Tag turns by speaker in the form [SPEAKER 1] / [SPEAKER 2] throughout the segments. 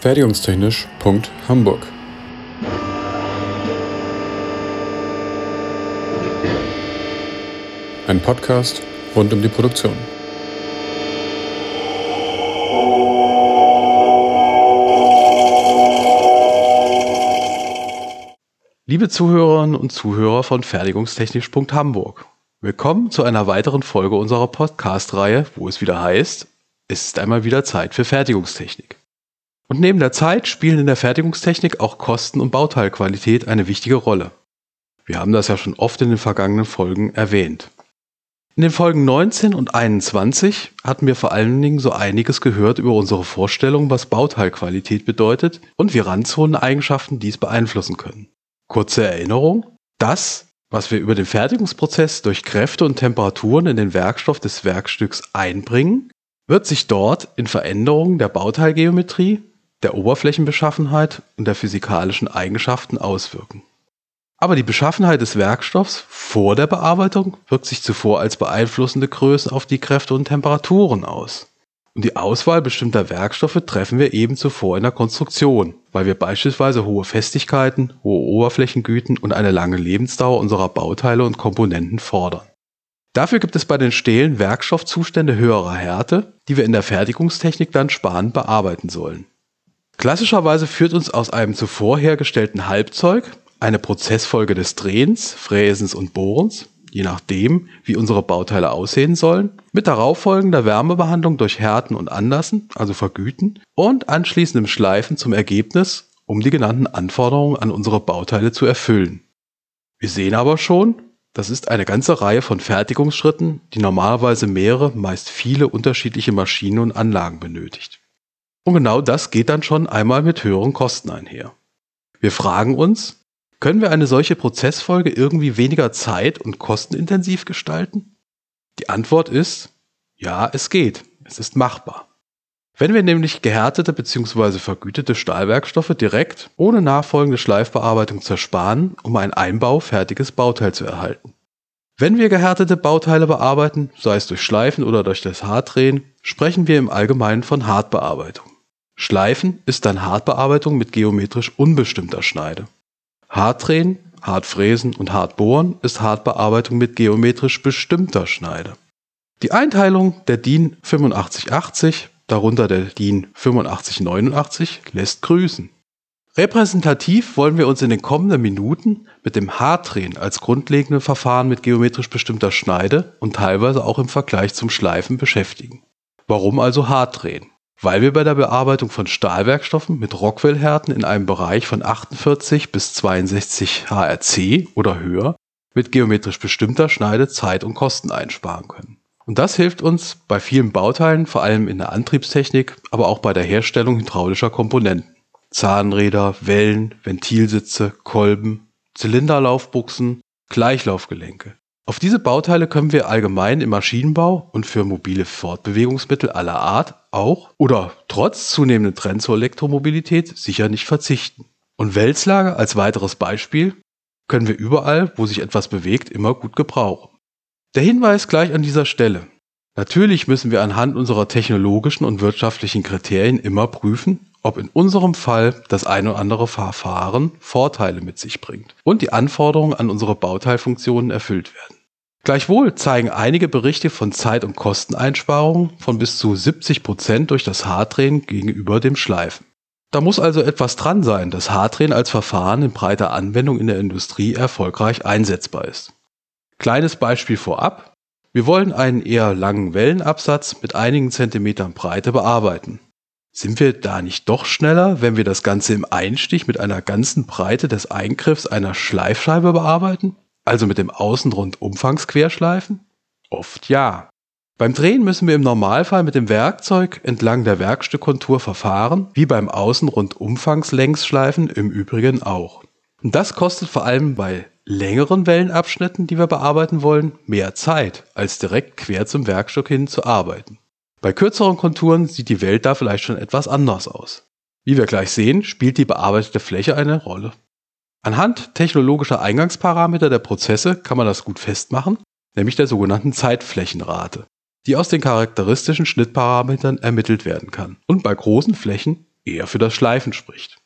[SPEAKER 1] Fertigungstechnisch.hamburg Ein Podcast rund um die Produktion.
[SPEAKER 2] Liebe Zuhörerinnen und Zuhörer von Fertigungstechnisch.hamburg, willkommen zu einer weiteren Folge unserer Podcast-Reihe, wo es wieder heißt, es ist einmal wieder Zeit für Fertigungstechnik. Und neben der Zeit spielen in der Fertigungstechnik auch Kosten und Bauteilqualität eine wichtige Rolle. Wir haben das ja schon oft in den vergangenen Folgen erwähnt. In den Folgen 19 und 21 hatten wir vor allen Dingen so einiges gehört über unsere Vorstellung, was Bauteilqualität bedeutet und wie Randzoneneigenschaften dies beeinflussen können. Kurze Erinnerung, das, was wir über den Fertigungsprozess durch Kräfte und Temperaturen in den Werkstoff des Werkstücks einbringen, wird sich dort in Veränderungen der Bauteilgeometrie, der Oberflächenbeschaffenheit und der physikalischen Eigenschaften auswirken. Aber die Beschaffenheit des Werkstoffs vor der Bearbeitung wirkt sich zuvor als beeinflussende Größe auf die Kräfte und Temperaturen aus. Und die Auswahl bestimmter Werkstoffe treffen wir eben zuvor in der Konstruktion, weil wir beispielsweise hohe Festigkeiten, hohe Oberflächengüten und eine lange Lebensdauer unserer Bauteile und Komponenten fordern. Dafür gibt es bei den Stählen Werkstoffzustände höherer Härte, die wir in der Fertigungstechnik dann sparend bearbeiten sollen. Klassischerweise führt uns aus einem zuvor hergestellten Halbzeug eine Prozessfolge des Drehens, Fräsens und Bohrens je nachdem, wie unsere Bauteile aussehen sollen, mit darauffolgender Wärmebehandlung durch Härten und Anlassen, also Vergüten, und anschließendem Schleifen zum Ergebnis, um die genannten Anforderungen an unsere Bauteile zu erfüllen. Wir sehen aber schon, das ist eine ganze Reihe von Fertigungsschritten, die normalerweise mehrere, meist viele unterschiedliche Maschinen und Anlagen benötigt. Und genau das geht dann schon einmal mit höheren Kosten einher. Wir fragen uns, können wir eine solche Prozessfolge irgendwie weniger zeit- und kostenintensiv gestalten? Die Antwort ist, ja, es geht. Es ist machbar. Wenn wir nämlich gehärtete bzw. vergütete Stahlwerkstoffe direkt ohne nachfolgende Schleifbearbeitung zersparen, um ein einbaufertiges Bauteil zu erhalten. Wenn wir gehärtete Bauteile bearbeiten, sei es durch Schleifen oder durch das Hartdrehen, sprechen wir im Allgemeinen von Hartbearbeitung. Schleifen ist dann Hartbearbeitung mit geometrisch unbestimmter Schneide. Hartdrehen, Hartfräsen und Hartbohren ist Hartbearbeitung mit geometrisch bestimmter Schneide. Die Einteilung der DIN 8580, darunter der DIN 8589, lässt grüßen. Repräsentativ wollen wir uns in den kommenden Minuten mit dem Hartdrehen als grundlegenden Verfahren mit geometrisch bestimmter Schneide und teilweise auch im Vergleich zum Schleifen beschäftigen. Warum also Hartdrehen? Weil wir bei der Bearbeitung von Stahlwerkstoffen mit Rockwell-Härten in einem Bereich von 48 bis 62 HRC oder höher mit geometrisch bestimmter Schneide Zeit und Kosten einsparen können. Und das hilft uns bei vielen Bauteilen, vor allem in der Antriebstechnik, aber auch bei der Herstellung hydraulischer Komponenten. Zahnräder, Wellen, Ventilsitze, Kolben, Zylinderlaufbuchsen, Gleichlaufgelenke. Auf diese Bauteile können wir allgemein im Maschinenbau und für mobile Fortbewegungsmittel aller Art auch oder trotz zunehmenden Trend zur Elektromobilität sicher nicht verzichten. Und Wälzlager als weiteres Beispiel können wir überall, wo sich etwas bewegt, immer gut gebrauchen. Der Hinweis gleich an dieser Stelle. Natürlich müssen wir anhand unserer technologischen und wirtschaftlichen Kriterien immer prüfen, ob in unserem Fall das eine oder andere Verfahren Vorteile mit sich bringt und die Anforderungen an unsere Bauteilfunktionen erfüllt werden. Gleichwohl zeigen einige Berichte von Zeit- und Kosteneinsparungen von bis zu 70 Prozent durch das Haardrehen gegenüber dem Schleifen. Da muss also etwas dran sein, dass Haardrehen als Verfahren in breiter Anwendung in der Industrie erfolgreich einsetzbar ist. Kleines Beispiel vorab. Wir wollen einen eher langen Wellenabsatz mit einigen Zentimetern Breite bearbeiten. Sind wir da nicht doch schneller, wenn wir das Ganze im Einstich mit einer ganzen Breite des Eingriffs einer Schleifscheibe bearbeiten? Also mit dem Außenrundumfangsquerschleifen? Oft ja. Beim Drehen müssen wir im Normalfall mit dem Werkzeug entlang der Werkstückkontur verfahren, wie beim Außenrundumfangslängsschleifen im Übrigen auch. Und das kostet vor allem bei längeren Wellenabschnitten, die wir bearbeiten wollen, mehr Zeit, als direkt quer zum Werkstück hin zu arbeiten. Bei kürzeren Konturen sieht die Welt da vielleicht schon etwas anders aus. Wie wir gleich sehen, spielt die bearbeitete Fläche eine Rolle. Anhand technologischer Eingangsparameter der Prozesse kann man das gut festmachen, nämlich der sogenannten Zeitflächenrate, die aus den charakteristischen Schnittparametern ermittelt werden kann und bei großen Flächen eher für das Schleifen spricht.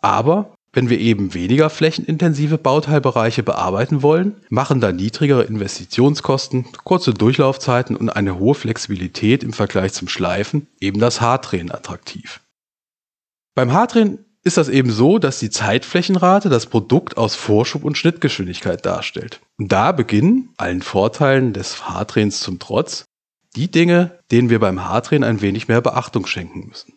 [SPEAKER 2] Aber wenn wir eben weniger flächenintensive Bauteilbereiche bearbeiten wollen, machen dann niedrigere Investitionskosten, kurze Durchlaufzeiten und eine hohe Flexibilität im Vergleich zum Schleifen eben das Haardrehen attraktiv. Beim Haardrehen ist das eben so, dass die Zeitflächenrate das Produkt aus Vorschub und Schnittgeschwindigkeit darstellt. Und da beginnen, allen Vorteilen des Haardrehens zum Trotz, die Dinge, denen wir beim Haardrehen ein wenig mehr Beachtung schenken müssen.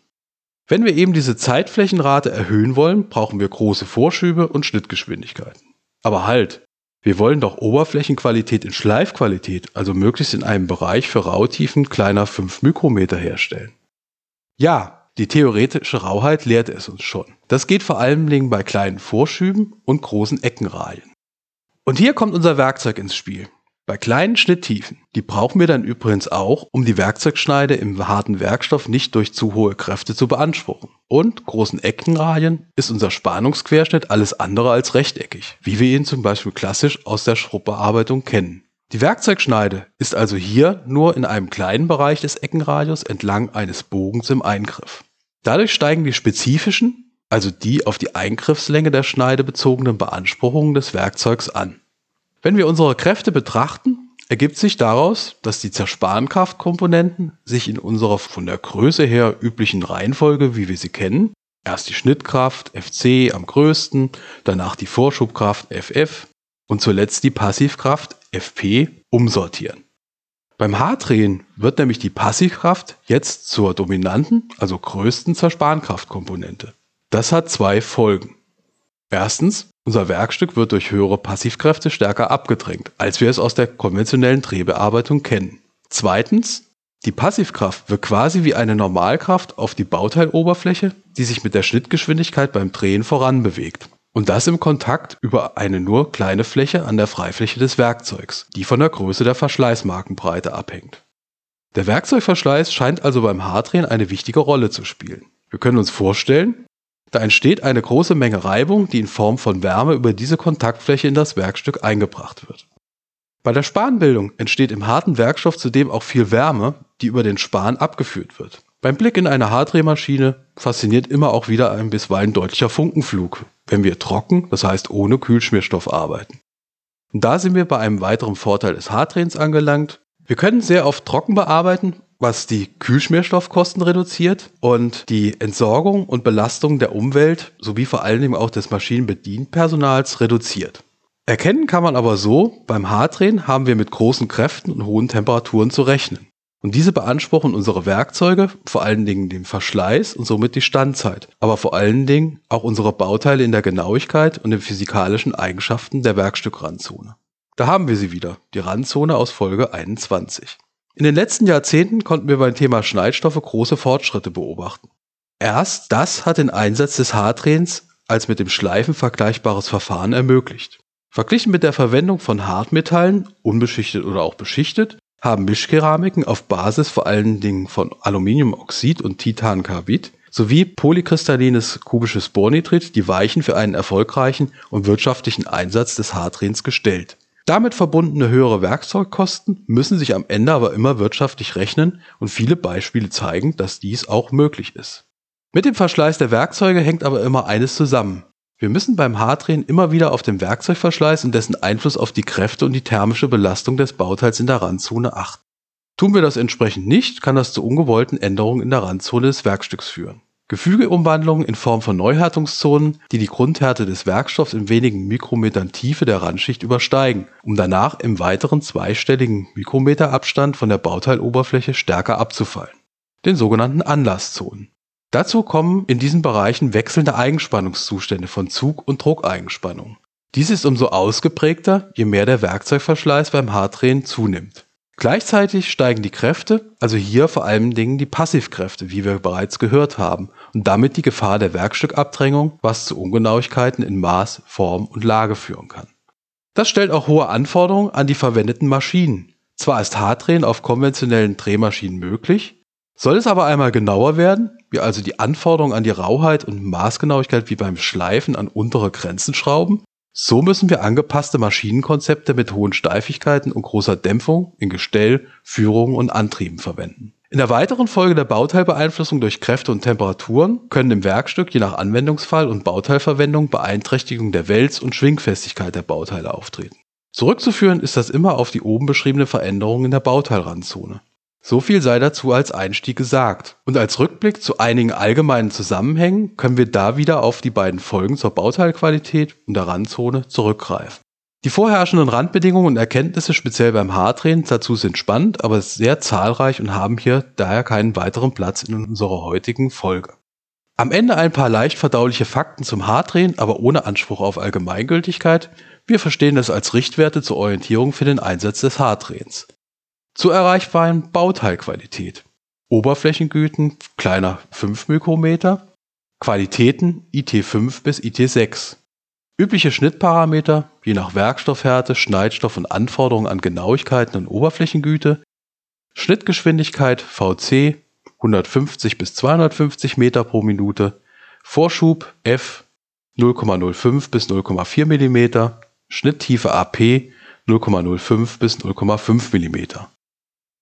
[SPEAKER 2] Wenn wir eben diese Zeitflächenrate erhöhen wollen, brauchen wir große Vorschübe und Schnittgeschwindigkeiten. Aber halt, wir wollen doch Oberflächenqualität in Schleifqualität, also möglichst in einem Bereich für Rautiefen kleiner 5 Mikrometer herstellen. Ja, die theoretische Rauheit lehrt es uns schon. Das geht vor Dingen bei kleinen Vorschüben und großen Eckenrahlen. Und hier kommt unser Werkzeug ins Spiel. Bei kleinen Schnitttiefen, die brauchen wir dann übrigens auch, um die Werkzeugschneide im harten Werkstoff nicht durch zu hohe Kräfte zu beanspruchen. Und großen Eckenrahlen ist unser Spannungsquerschnitt alles andere als rechteckig, wie wir ihn zum Beispiel klassisch aus der Schrubbbearbeitung kennen. Die Werkzeugschneide ist also hier nur in einem kleinen Bereich des Eckenradius entlang eines Bogens im Eingriff. Dadurch steigen die spezifischen, also die auf die Eingriffslänge der Schneide bezogenen Beanspruchungen des Werkzeugs an. Wenn wir unsere Kräfte betrachten, ergibt sich daraus, dass die Zersparenkraftkomponenten sich in unserer von der Größe her üblichen Reihenfolge, wie wir sie kennen, erst die Schnittkraft Fc am größten, danach die Vorschubkraft Ff und zuletzt die Passivkraft Fp umsortieren. Beim Haardrehen wird nämlich die Passivkraft jetzt zur dominanten, also größten Zerspankraftkomponente. Das hat zwei Folgen. Erstens, unser Werkstück wird durch höhere Passivkräfte stärker abgedrängt, als wir es aus der konventionellen Drehbearbeitung kennen. Zweitens, die Passivkraft wirkt quasi wie eine Normalkraft auf die Bauteiloberfläche, die sich mit der Schnittgeschwindigkeit beim Drehen voranbewegt. Und das im Kontakt über eine nur kleine Fläche an der Freifläche des Werkzeugs, die von der Größe der Verschleißmarkenbreite abhängt. Der Werkzeugverschleiß scheint also beim Haardrehen eine wichtige Rolle zu spielen. Wir können uns vorstellen, da entsteht eine große Menge Reibung, die in Form von Wärme über diese Kontaktfläche in das Werkstück eingebracht wird. Bei der Spanbildung entsteht im harten Werkstoff zudem auch viel Wärme, die über den Span abgeführt wird. Beim Blick in eine Hartdrehmaschine fasziniert immer auch wieder ein bisweilen deutlicher Funkenflug, wenn wir trocken, das heißt ohne Kühlschmierstoff arbeiten. Und da sind wir bei einem weiteren Vorteil des Hartdrehens angelangt. Wir können sehr oft trocken bearbeiten, was die Kühlschmierstoffkosten reduziert und die Entsorgung und Belastung der Umwelt sowie vor allen Dingen auch des Maschinenbedienpersonals reduziert. Erkennen kann man aber so, beim Hartdrehen haben wir mit großen Kräften und hohen Temperaturen zu rechnen. Und diese beanspruchen unsere Werkzeuge, vor allen Dingen den Verschleiß und somit die Standzeit, aber vor allen Dingen auch unsere Bauteile in der Genauigkeit und den physikalischen Eigenschaften der Werkstückrandzone. Da haben wir sie wieder, die Randzone aus Folge 21. In den letzten Jahrzehnten konnten wir beim Thema Schneidstoffe große Fortschritte beobachten. Erst das hat den Einsatz des Haardrehens als mit dem Schleifen vergleichbares Verfahren ermöglicht. Verglichen mit der Verwendung von Hartmetallen, unbeschichtet oder auch beschichtet, haben Mischkeramiken auf Basis vor allen Dingen von Aluminiumoxid und Titancarbid sowie polykristallines kubisches Bornitrit die Weichen für einen erfolgreichen und wirtschaftlichen Einsatz des Haardrehens gestellt. Damit verbundene höhere Werkzeugkosten müssen sich am Ende aber immer wirtschaftlich rechnen und viele Beispiele zeigen, dass dies auch möglich ist. Mit dem Verschleiß der Werkzeuge hängt aber immer eines zusammen. Wir müssen beim Haardrehen immer wieder auf den Werkzeugverschleiß und dessen Einfluss auf die Kräfte und die thermische Belastung des Bauteils in der Randzone achten. Tun wir das entsprechend nicht, kann das zu ungewollten Änderungen in der Randzone des Werkstücks führen. Gefügeumwandlungen in Form von Neuhärtungszonen, die die Grundhärte des Werkstoffs in wenigen Mikrometern Tiefe der Randschicht übersteigen, um danach im weiteren zweistelligen Mikrometerabstand von der Bauteiloberfläche stärker abzufallen. Den sogenannten Anlasszonen. Dazu kommen in diesen Bereichen wechselnde Eigenspannungszustände von Zug- und Druckeigenspannung. Dies ist umso ausgeprägter, je mehr der Werkzeugverschleiß beim Haardrehen zunimmt. Gleichzeitig steigen die Kräfte, also hier vor allen Dingen die Passivkräfte, wie wir bereits gehört haben, und damit die Gefahr der Werkstückabdrängung, was zu Ungenauigkeiten in Maß, Form und Lage führen kann. Das stellt auch hohe Anforderungen an die verwendeten Maschinen. Zwar ist Haardrehen auf konventionellen Drehmaschinen möglich, soll es aber einmal genauer werden, wir also die Anforderungen an die Rauheit und Maßgenauigkeit wie beim Schleifen an untere Grenzen schrauben, so müssen wir angepasste Maschinenkonzepte mit hohen Steifigkeiten und großer Dämpfung in Gestell, Führungen und Antrieben verwenden. In der weiteren Folge der Bauteilbeeinflussung durch Kräfte und Temperaturen können im Werkstück je nach Anwendungsfall und Bauteilverwendung Beeinträchtigungen der Wälz- und Schwingfestigkeit der Bauteile auftreten. Zurückzuführen ist das immer auf die oben beschriebene Veränderung in der Bauteilrandzone. So viel sei dazu als Einstieg gesagt. Und als Rückblick zu einigen allgemeinen Zusammenhängen können wir da wieder auf die beiden Folgen zur Bauteilqualität und der Randzone zurückgreifen. Die vorherrschenden Randbedingungen und Erkenntnisse speziell beim Haardrehen dazu sind spannend, aber sehr zahlreich und haben hier daher keinen weiteren Platz in unserer heutigen Folge. Am Ende ein paar leicht verdauliche Fakten zum Haardrehen, aber ohne Anspruch auf Allgemeingültigkeit. Wir verstehen das als Richtwerte zur Orientierung für den Einsatz des Zur erreichbaren Bauteilqualität. Oberflächengüten kleiner 5 Mikrometer. Qualitäten IT5 bis IT6. Übliche Schnittparameter, je nach Werkstoffhärte, Schneidstoff und Anforderungen an Genauigkeiten und Oberflächengüte. Schnittgeschwindigkeit VC 150 bis 250 Meter pro Minute. Vorschub F 0,05 bis 0,4 mm. Schnitttiefe AP 0,05 bis 0,5 mm.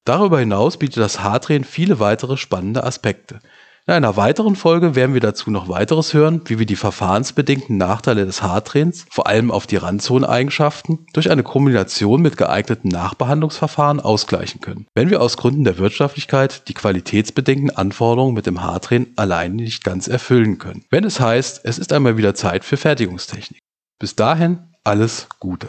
[SPEAKER 2] Darüber hinaus bietet das Haardrehen viele weitere spannende Aspekte. In einer weiteren Folge werden wir dazu noch weiteres hören, wie wir die verfahrensbedingten Nachteile des Haardrehens, vor allem auf die Randzoneneigenschaften, durch eine Kombination mit geeigneten Nachbehandlungsverfahren ausgleichen können, wenn wir aus Gründen der Wirtschaftlichkeit die qualitätsbedingten Anforderungen mit dem Haardrehen allein nicht ganz erfüllen können. Wenn es heißt, es ist einmal wieder Zeit für Fertigungstechnik. Bis dahin alles Gute.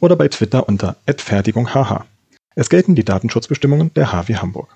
[SPEAKER 3] oder bei Twitter unter @fertigunghh. Es gelten die Datenschutzbestimmungen der HW Hamburg.